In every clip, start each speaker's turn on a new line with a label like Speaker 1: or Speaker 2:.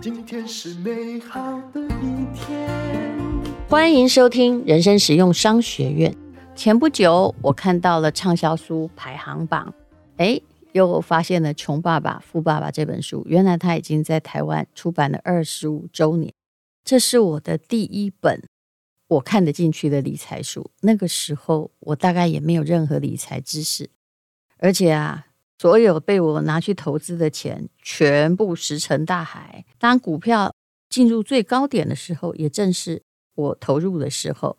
Speaker 1: 今天是美好的一天。
Speaker 2: 欢迎收听人生实用商学院。前不久，我看到了畅销书排行榜，哎，又发现了《穷爸爸富爸爸》这本书。原来他已经在台湾出版了二十五周年。这是我的第一本我看得进去的理财书。那个时候，我大概也没有任何理财知识，而且啊。所有被我拿去投资的钱，全部石沉大海。当股票进入最高点的时候，也正是我投入的时候。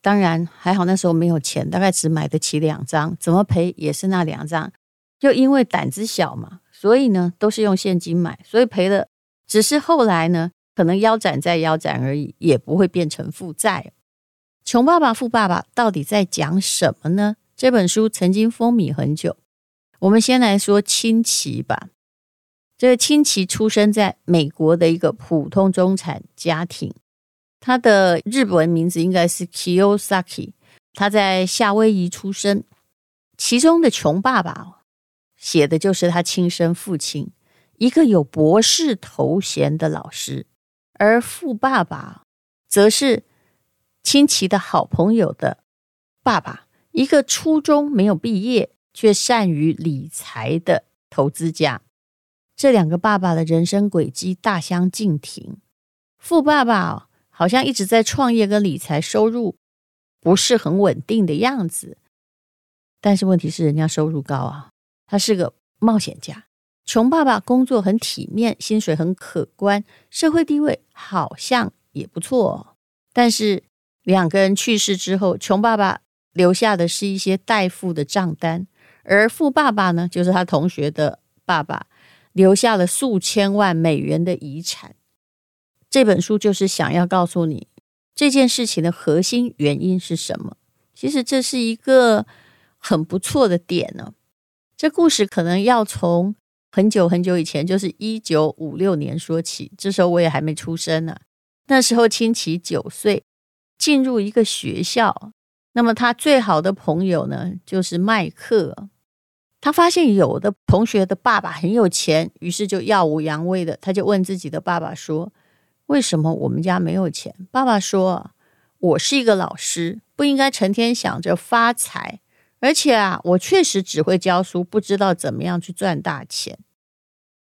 Speaker 2: 当然还好，那时候没有钱，大概只买得起两张，怎么赔也是那两张。就因为胆子小嘛，所以呢都是用现金买，所以赔了。只是后来呢，可能腰斩再腰斩而已，也不会变成负债。穷爸爸富爸爸到底在讲什么呢？这本书曾经风靡很久。我们先来说清崎吧。这个清崎出生在美国的一个普通中产家庭，他的日文名字应该是 Kiyosaki。他在夏威夷出生。其中的穷爸爸写的就是他亲生父亲，一个有博士头衔的老师；而富爸爸则是清崎的好朋友的爸爸，一个初中没有毕业。却善于理财的投资家，这两个爸爸的人生轨迹大相径庭。富爸爸好像一直在创业跟理财，收入不是很稳定的样子。但是问题是，人家收入高啊，他是个冒险家。穷爸爸工作很体面，薪水很可观，社会地位好像也不错。但是两个人去世之后，穷爸爸留下的是一些代付的账单。而富爸爸呢，就是他同学的爸爸，留下了数千万美元的遗产。这本书就是想要告诉你这件事情的核心原因是什么。其实这是一个很不错的点呢。这故事可能要从很久很久以前，就是一九五六年说起。这时候我也还没出生呢。那时候亲戚九岁，进入一个学校。那么他最好的朋友呢，就是麦克。他发现有的同学的爸爸很有钱，于是就耀武扬威的，他就问自己的爸爸说：“为什么我们家没有钱？”爸爸说：“我是一个老师，不应该成天想着发财，而且啊，我确实只会教书，不知道怎么样去赚大钱。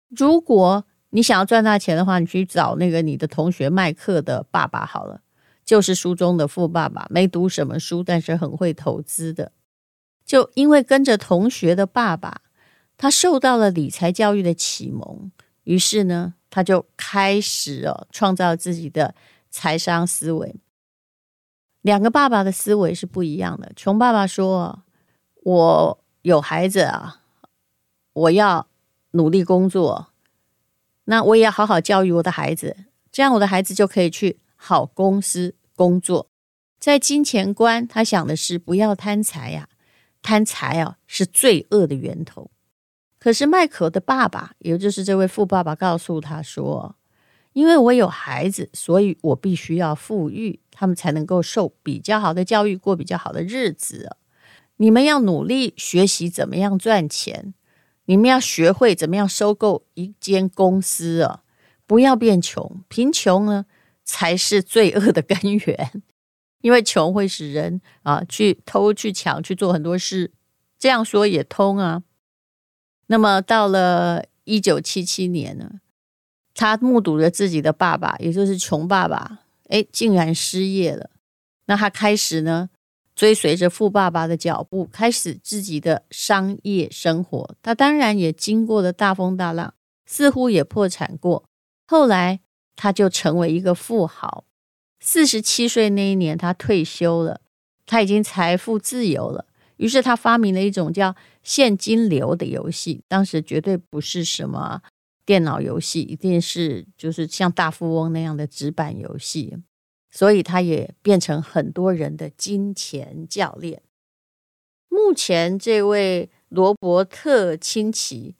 Speaker 2: 如果你想要赚大钱的话，你去找那个你的同学麦克的爸爸好了，就是书中的富爸爸，没读什么书，但是很会投资的。”就因为跟着同学的爸爸，他受到了理财教育的启蒙，于是呢，他就开始哦创造自己的财商思维。两个爸爸的思维是不一样的。穷爸爸说：“我有孩子啊，我要努力工作，那我也要好好教育我的孩子，这样我的孩子就可以去好公司工作。在金钱观，他想的是不要贪财呀。”贪财啊，是罪恶的源头。可是麦克的爸爸，也就是这位富爸爸，告诉他说：“因为我有孩子，所以我必须要富裕，他们才能够受比较好的教育，过比较好的日子。你们要努力学习怎么样赚钱，你们要学会怎么样收购一间公司啊，不要变穷。贫穷呢，才是罪恶的根源。”因为穷会使人啊去偷、去抢、去做很多事，这样说也通啊。那么到了一九七七年呢，他目睹了自己的爸爸，也就是穷爸爸，哎，竟然失业了。那他开始呢，追随着富爸爸的脚步，开始自己的商业生活。他当然也经过了大风大浪，似乎也破产过。后来他就成为一个富豪。四十七岁那一年，他退休了，他已经财富自由了。于是他发明了一种叫现金流的游戏，当时绝对不是什么电脑游戏，一定是就是像大富翁那样的纸板游戏。所以他也变成很多人的金钱教练。目前这位罗伯特清崎，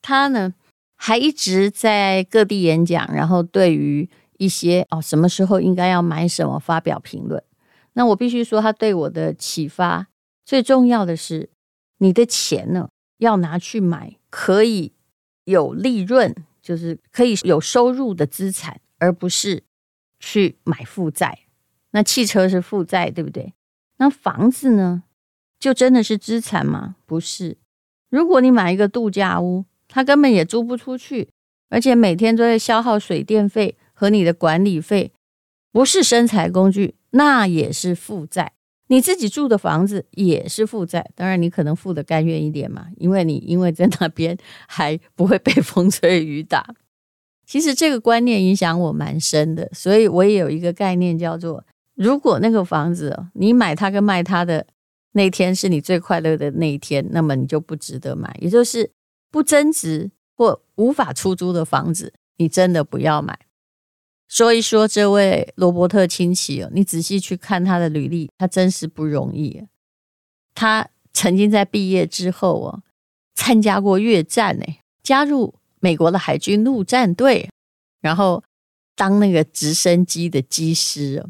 Speaker 2: 他呢还一直在各地演讲，然后对于。一些哦，什么时候应该要买什么？发表评论。那我必须说，他对我的启发最重要的是，你的钱呢，要拿去买可以有利润，就是可以有收入的资产，而不是去买负债。那汽车是负债，对不对？那房子呢？就真的是资产吗？不是。如果你买一个度假屋，它根本也租不出去，而且每天都在消耗水电费和你的管理费，不是生财工具，那也是负债。你自己住的房子也是负债，当然你可能付的甘愿一点嘛，因为你因为在那边还不会被风吹雨打。其实这个观念影响我蛮深的，所以我也有一个概念叫做：如果那个房子你买它跟卖它的那天是你最快乐的那一天，那么你就不值得买，也就是不增值或无法出租的房子，你真的不要买。说一说这位罗伯特清崎哦，你仔细去看他的履历，他真是不容易。他曾经在毕业之后哦，参加过越战呢，加入美国的海军陆战队，然后当那个直升机的机师。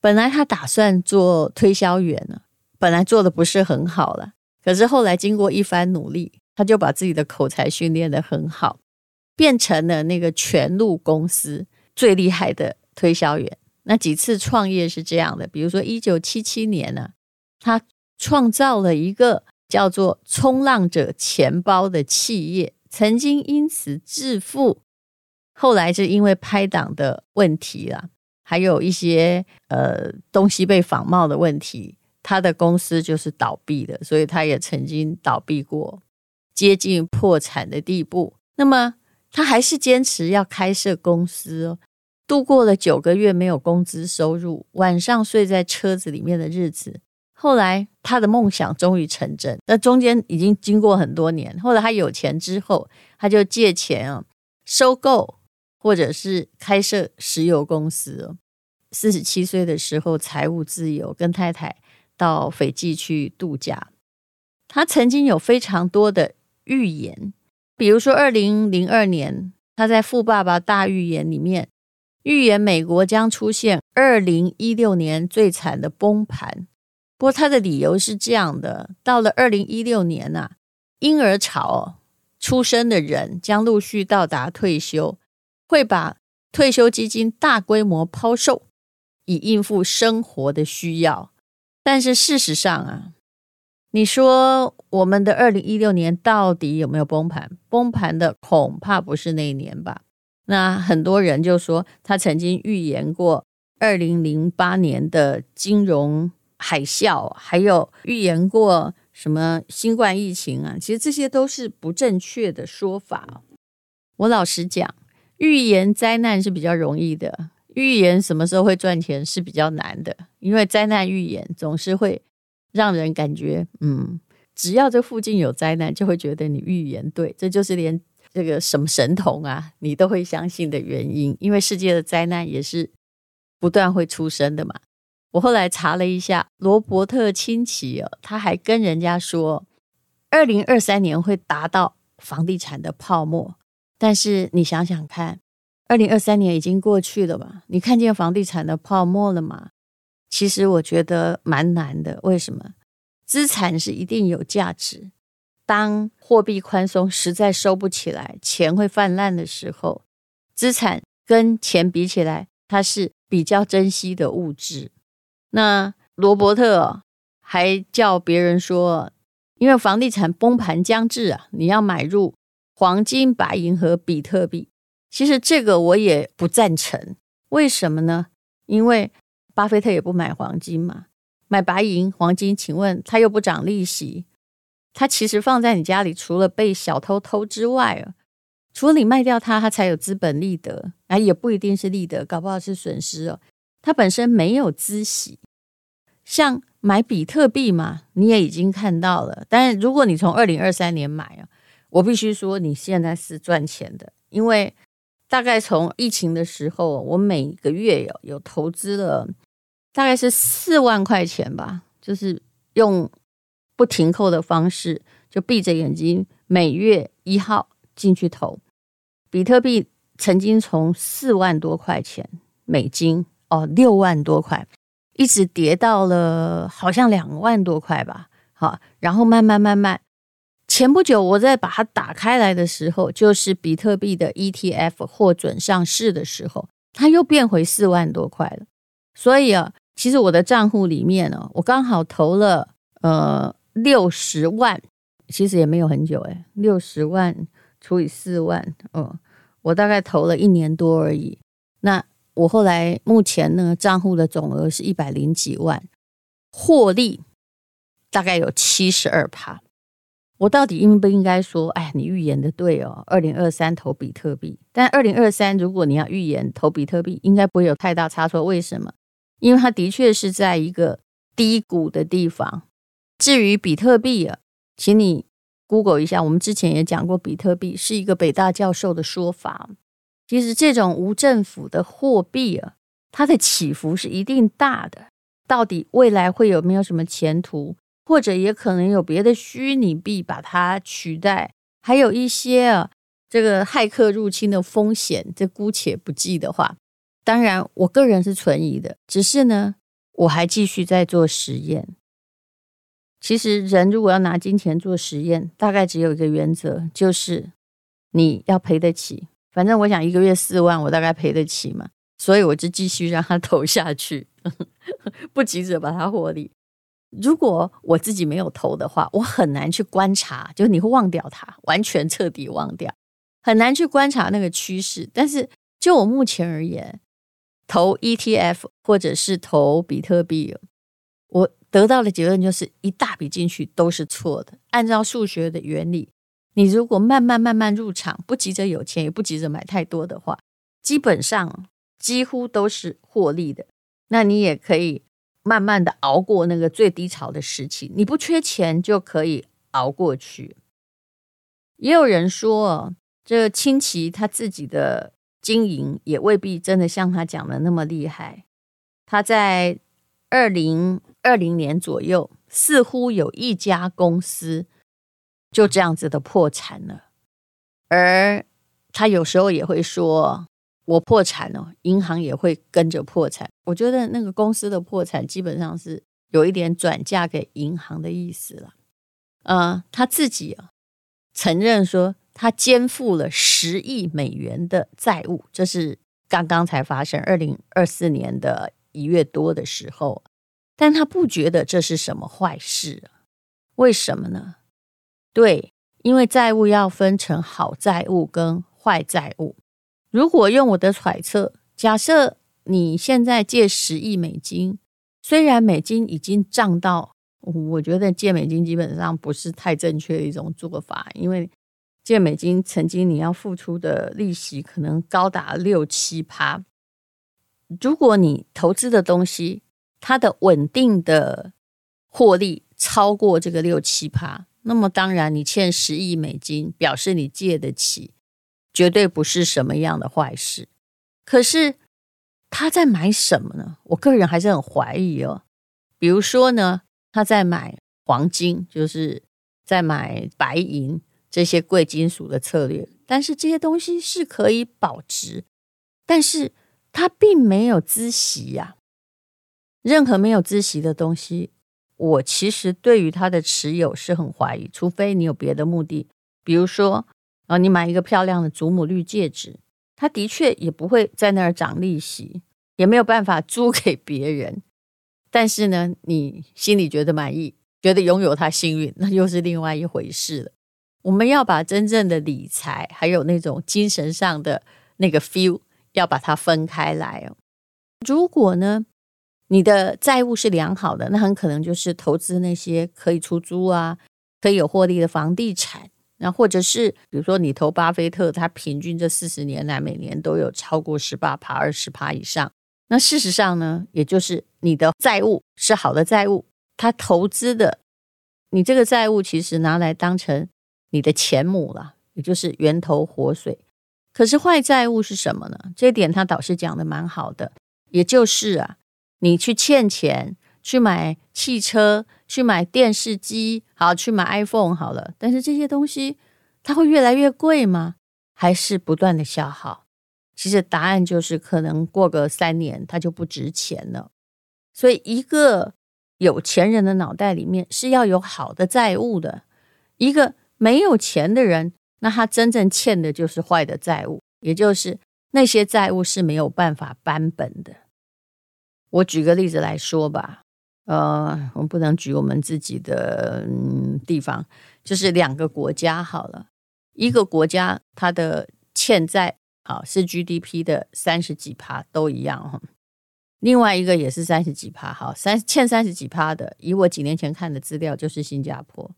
Speaker 2: 本来他打算做推销员呢，本来做的不是很好了，可是后来经过一番努力，他就把自己的口才训练得很好，变成了那个全陆公司。最厉害的推销员，那几次创业是这样的，比如说一九七七年呢，他创造了一个叫做“冲浪者钱包”的企业，曾经因此致富，后来是因为拍档的问题啦，还有一些呃东西被仿冒的问题，他的公司就是倒闭的，所以他也曾经倒闭过，接近破产的地步。那么他还是坚持要开设公司哦。度过了九个月没有工资收入，晚上睡在车子里面的日子。后来他的梦想终于成真，那中间已经经过很多年。后来他有钱之后，他就借钱啊，收购或者是开设石油公司。四十七岁的时候，财务自由，跟太太到斐济去度假。他曾经有非常多的预言，比如说二零零二年，他在《富爸爸大预言》里面。预言美国将出现二零一六年最惨的崩盘，不过他的理由是这样的：到了二零一六年呐、啊，婴儿潮出生的人将陆续到达退休，会把退休基金大规模抛售，以应付生活的需要。但是事实上啊，你说我们的二零一六年到底有没有崩盘？崩盘的恐怕不是那一年吧。那很多人就说，他曾经预言过二零零八年的金融海啸，还有预言过什么新冠疫情啊，其实这些都是不正确的说法。我老实讲，预言灾难是比较容易的，预言什么时候会赚钱是比较难的，因为灾难预言总是会让人感觉，嗯，只要这附近有灾难，就会觉得你预言对，这就是连。这个什么神童啊，你都会相信的原因，因为世界的灾难也是不断会出生的嘛。我后来查了一下，罗伯特清崎哦，他还跟人家说，二零二三年会达到房地产的泡沫。但是你想想看，二零二三年已经过去了嘛，你看见房地产的泡沫了吗？其实我觉得蛮难的。为什么？资产是一定有价值。当货币宽松实在收不起来，钱会泛滥的时候，资产跟钱比起来，它是比较珍惜的物质。那罗伯特还叫别人说，因为房地产崩盘将至啊，你要买入黄金、白银和比特币。其实这个我也不赞成，为什么呢？因为巴菲特也不买黄金嘛，买白银、黄金，请问他又不涨利息。他其实放在你家里，除了被小偷偷之外，除了你卖掉它，它才有资本利得，啊，也不一定是利得，搞不好是损失哦。它本身没有孳息，像买比特币嘛，你也已经看到了。但是如果你从二零二三年买啊，我必须说你现在是赚钱的，因为大概从疫情的时候，我每个月有有投资了大概是四万块钱吧，就是用。不停扣的方式，就闭着眼睛，每月一号进去投。比特币曾经从四万多块钱美金哦，六万多块，一直跌到了好像两万多块吧。好，然后慢慢慢慢，前不久我在把它打开来的时候，就是比特币的 ETF 获准上市的时候，它又变回四万多块了。所以啊，其实我的账户里面呢，我刚好投了呃六十万，其实也没有很久诶，六十万除以四万，嗯，我大概投了一年多而已。那我后来目前呢，账户的总额是一百零几万，获利大概有七十二趴。我到底应不应该说，哎，你预言的对哦，二零二三投比特币。但二零二三，如果你要预言投比特币，应该不会有太大差错。为什么？因为它的确是在一个低谷的地方。至于比特币啊，请你 Google 一下，我们之前也讲过，比特币是一个北大教授的说法。其实这种无政府的货币啊，它的起伏是一定大的。到底未来会有没有什么前途？或者也可能有别的虚拟币把它取代，还有一些啊，这个骇客入侵的风险，这姑且不计的话，当然我个人是存疑的。只是呢，我还继续在做实验。其实人如果要拿金钱做实验，大概只有一个原则，就是你要赔得起。反正我想一个月四万，我大概赔得起嘛，所以我就继续让它 投下去，不急着把它获利。如果我自己没有投的话，我很难去观察，就是你会忘掉它，完全彻底忘掉，很难去观察那个趋势。但是就我目前而言，投 ETF 或者是投比特币，我得到的结论就是一大笔进去都是错的。按照数学的原理，你如果慢慢慢慢入场，不急着有钱，也不急着买太多的话，基本上几乎都是获利的。那你也可以。慢慢的熬过那个最低潮的时期，你不缺钱就可以熬过去。也有人说，这个清奇他自己的经营也未必真的像他讲的那么厉害。他在二零二零年左右，似乎有一家公司就这样子的破产了，而他有时候也会说。我破产了，银行也会跟着破产。我觉得那个公司的破产基本上是有一点转嫁给银行的意思了。呃，他自己啊承认说他肩负了十亿美元的债务，这是刚刚才发生，二零二四年的一月多的时候。但他不觉得这是什么坏事啊？为什么呢？对，因为债务要分成好债务跟坏债务。如果用我的揣测，假设你现在借十亿美金，虽然美金已经涨到，我觉得借美金基本上不是太正确的一种做法，因为借美金曾经你要付出的利息可能高达六七趴。如果你投资的东西它的稳定的获利超过这个六七趴，那么当然你欠十亿美金，表示你借得起。绝对不是什么样的坏事，可是他在买什么呢？我个人还是很怀疑哦。比如说呢，他在买黄金，就是在买白银这些贵金属的策略。但是这些东西是可以保值，但是它并没有孳息呀。任何没有孳息的东西，我其实对于它的持有是很怀疑，除非你有别的目的，比如说。啊你买一个漂亮的祖母绿戒指，它的确也不会在那儿涨利息，也没有办法租给别人。但是呢，你心里觉得满意，觉得拥有它幸运，那又是另外一回事了。我们要把真正的理财，还有那种精神上的那个 feel，要把它分开来哦。如果呢，你的债务是良好的，那很可能就是投资那些可以出租啊，可以有获利的房地产。那或者是比如说你投巴菲特，他平均这四十年来每年都有超过十八趴、二十趴以上。那事实上呢，也就是你的债务是好的债务，他投资的你这个债务其实拿来当成你的钱母了，也就是源头活水。可是坏债务是什么呢？这一点他导师讲的蛮好的，也就是啊，你去欠钱去买汽车。去买电视机，好，去买 iPhone 好了。但是这些东西它会越来越贵吗？还是不断的消耗？其实答案就是可能过个三年它就不值钱了。所以一个有钱人的脑袋里面是要有好的债务的，一个没有钱的人，那他真正欠的就是坏的债务，也就是那些债务是没有办法搬本的。我举个例子来说吧，呃，我们不能举我们自己的嗯地方，就是两个国家好了，一个国家它的欠债啊是 GDP 的三十几趴都一样哈，另外一个也是三十几趴，好三欠三十几趴的，以我几年前看的资料就是新加坡，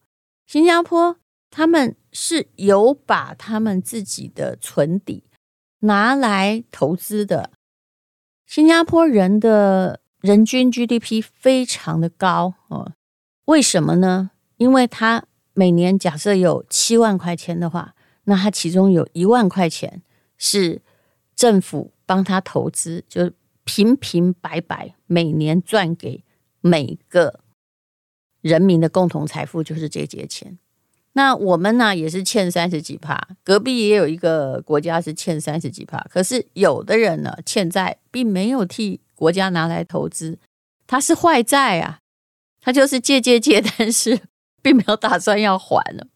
Speaker 2: 新加坡他们是有把他们自己的存底拿来投资的。新加坡人的人均 GDP 非常的高哦，为什么呢？因为他每年假设有七万块钱的话，那他其中有一万块钱是政府帮他投资，就平平白白每年赚给每个人民的共同财富就是这些钱。那我们呢也是欠三十几趴，隔壁也有一个国家是欠三十几趴。可是有的人呢欠债并没有替国家拿来投资，他是坏债啊，他就是借借借，但是 并没有打算要还了。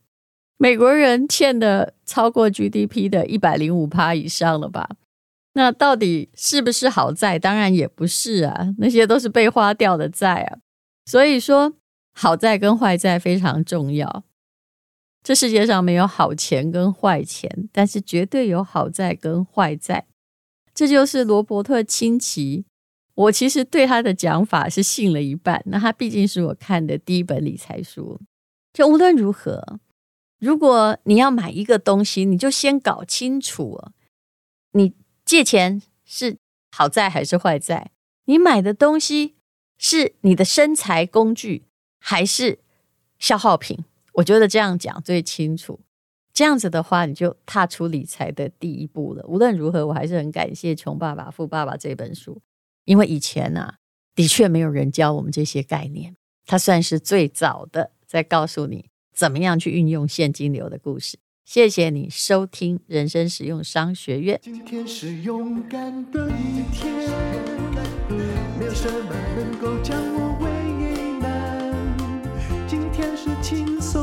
Speaker 2: 美国人欠的超过 GDP 的一百零五趴以上了吧？那到底是不是好债？当然也不是啊，那些都是被花掉的债啊。所以说，好债跟坏债非常重要。这世界上没有好钱跟坏钱，但是绝对有好债跟坏债。这就是罗伯特清崎。我其实对他的讲法是信了一半。那他毕竟是我看的第一本理财书。就无论如何，如果你要买一个东西，你就先搞清楚，你借钱是好债还是坏债？你买的东西是你的生财工具还是消耗品？我觉得这样讲最清楚，这样子的话，你就踏出理财的第一步了。无论如何，我还是很感谢《穷爸爸富爸爸》这本书，因为以前呢、啊，的确没有人教我们这些概念，它算是最早的在告诉你怎么样去运用现金流的故事。谢谢你收听人生实用商学院。
Speaker 1: 今天是勇敢的一天，没有什么能够将我为难。今天是晴。做